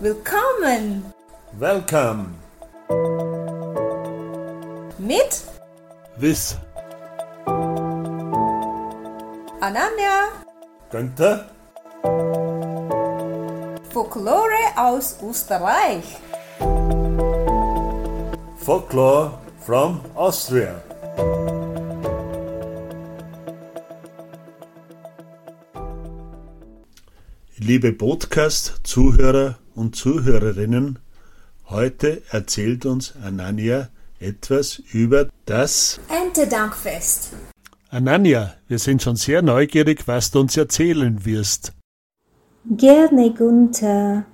Willkommen Welcome mit with Ananya. Günther Folklore aus Österreich. Folklore from Austria. Liebe Podcast-Zuhörer und Zuhörerinnen, heute erzählt uns Anania etwas über das Erntedankfest. Anania, wir sind schon sehr neugierig, was du uns erzählen wirst. Gerne, Gunther.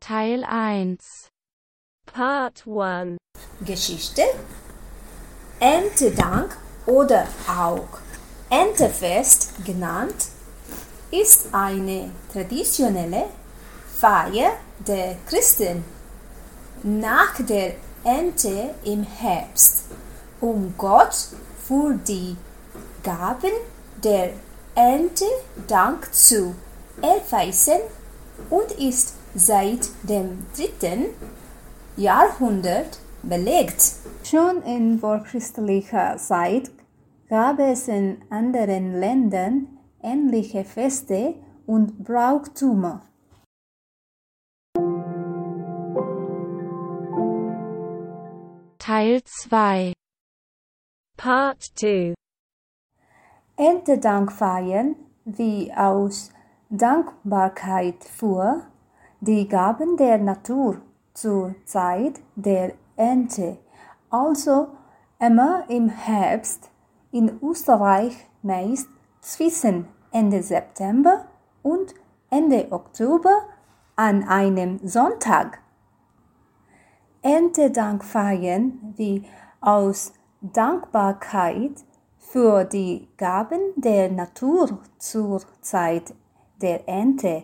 Teil 1 Part 1 Geschichte. Erntedank oder auch Erntefest genannt ist eine traditionelle Feier der Christen nach der Ernte im Herbst, um Gott für die Gaben der Ernte Dank zu erweisen und ist seit dem dritten Jahrhundert belegt. Schon in vorchristlicher Zeit gab es in anderen Ländern ähnliche Feste und Brauchtümer. Teil 2 Part 2 Erntedankfeiern, wie aus Dankbarkeit für die Gaben der Natur zur Zeit der Ernte, also immer im Herbst, in Österreich meist zwischen Ende September und Ende Oktober an einem Sonntag. Erntedankfeiern, wie aus Dankbarkeit für die Gaben der Natur zur Zeit der Ernte,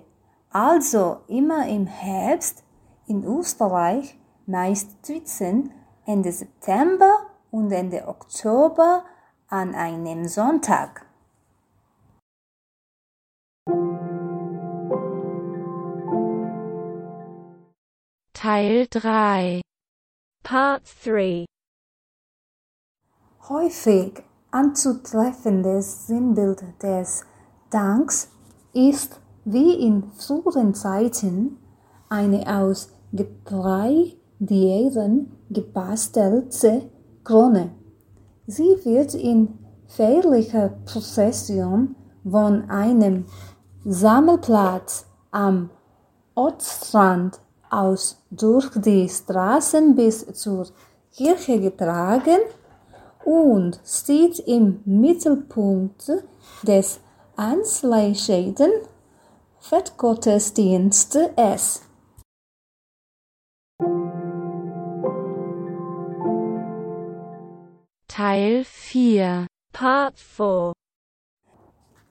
also immer im Herbst in Österreich, meist zwischen Ende September und Ende Oktober an einem Sonntag. Teil 3 Part 3 Häufig anzutreffendes Sinnbild des Danks ist wie in früheren Zeiten eine aus Getreidieren gebastelte Krone. Sie wird in feierlicher Prozession von einem Sammelplatz am Ortsrand aus durch die Straßen bis zur Kirche getragen und steht im Mittelpunkt des anschleichenden Fettgottesdienstes. Teil 4 Part 4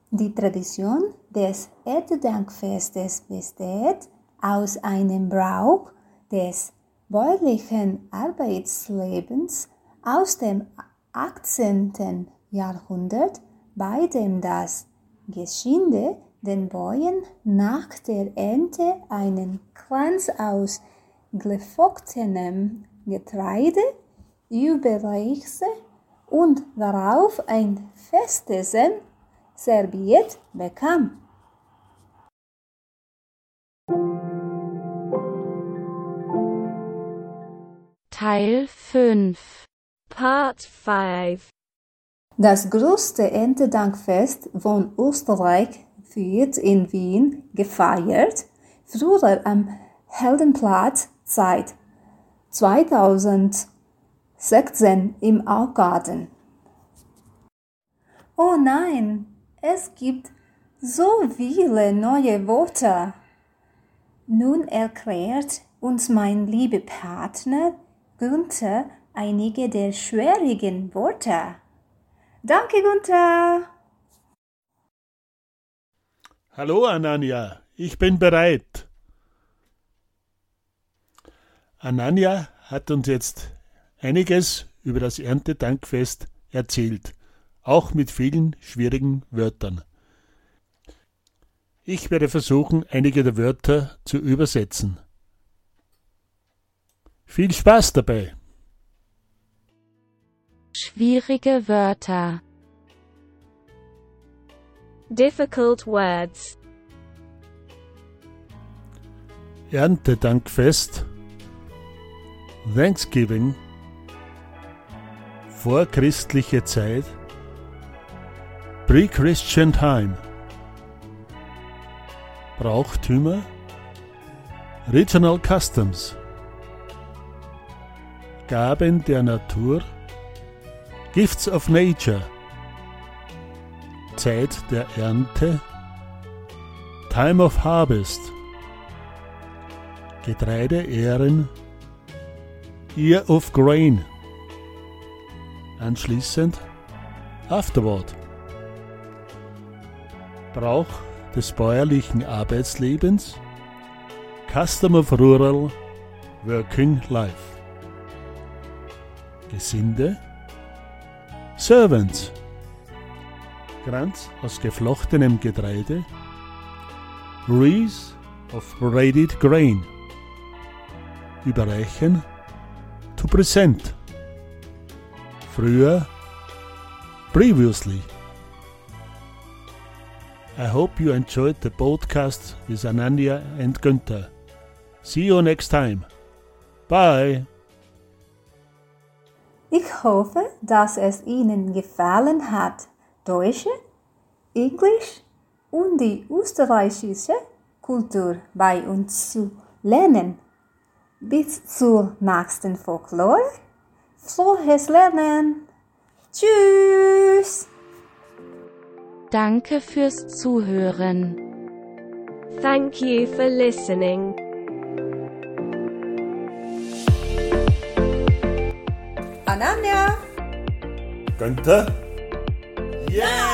Die Tradition des Erntedankfestes besteht aus einem Brauch des bäuerlichen Arbeitslebens aus dem 18. Jahrhundert, bei dem das Geschinde den Bäuern nach der Ernte einen Kranz aus geflochtenem Getreide überreichte und darauf ein Festessen serviert bekam. Teil 5 Part 5 Das größte Erntedankfest von Österreich wird in Wien gefeiert, früher am Heldenplatz seit 2016 im Augarten. Oh nein, es gibt so viele neue Worte. Nun erklärt uns mein lieber Partner Günther einige der schwierigen Worte. Danke, Günther. Hallo Anania, ich bin bereit. Anania hat uns jetzt einiges über das Erntedankfest erzählt, auch mit vielen schwierigen Wörtern. Ich werde versuchen, einige der Wörter zu übersetzen. Viel Spaß dabei! Schwierige Wörter. Difficult words. Erntedankfest, Thanksgiving, vorchristliche Zeit, Pre-Christian Time, Brauchtümer, Regional Customs, Gaben der Natur, Gifts of Nature, Zeit der Ernte, Time of Harvest, Getreide ehren, Year of Grain. Anschließend Afterward. Brauch des bäuerlichen Arbeitslebens, Custom of Rural Working Life. Gesinde, Servants, Kranz aus geflochtenem Getreide, Wreath of braided grain, überreichen, to present, früher, previously. I hope you enjoyed the podcast with Ananya and Günther. See you next time. Bye. Ich hoffe, dass es Ihnen gefallen hat, Deutsche, Englisch und die österreichische Kultur bei uns zu lernen. Bis zur nächsten Folklore. Frohes Lernen. Tschüss. Danke fürs Zuhören. Thank you for listening. Ananya! Günther? Yeah!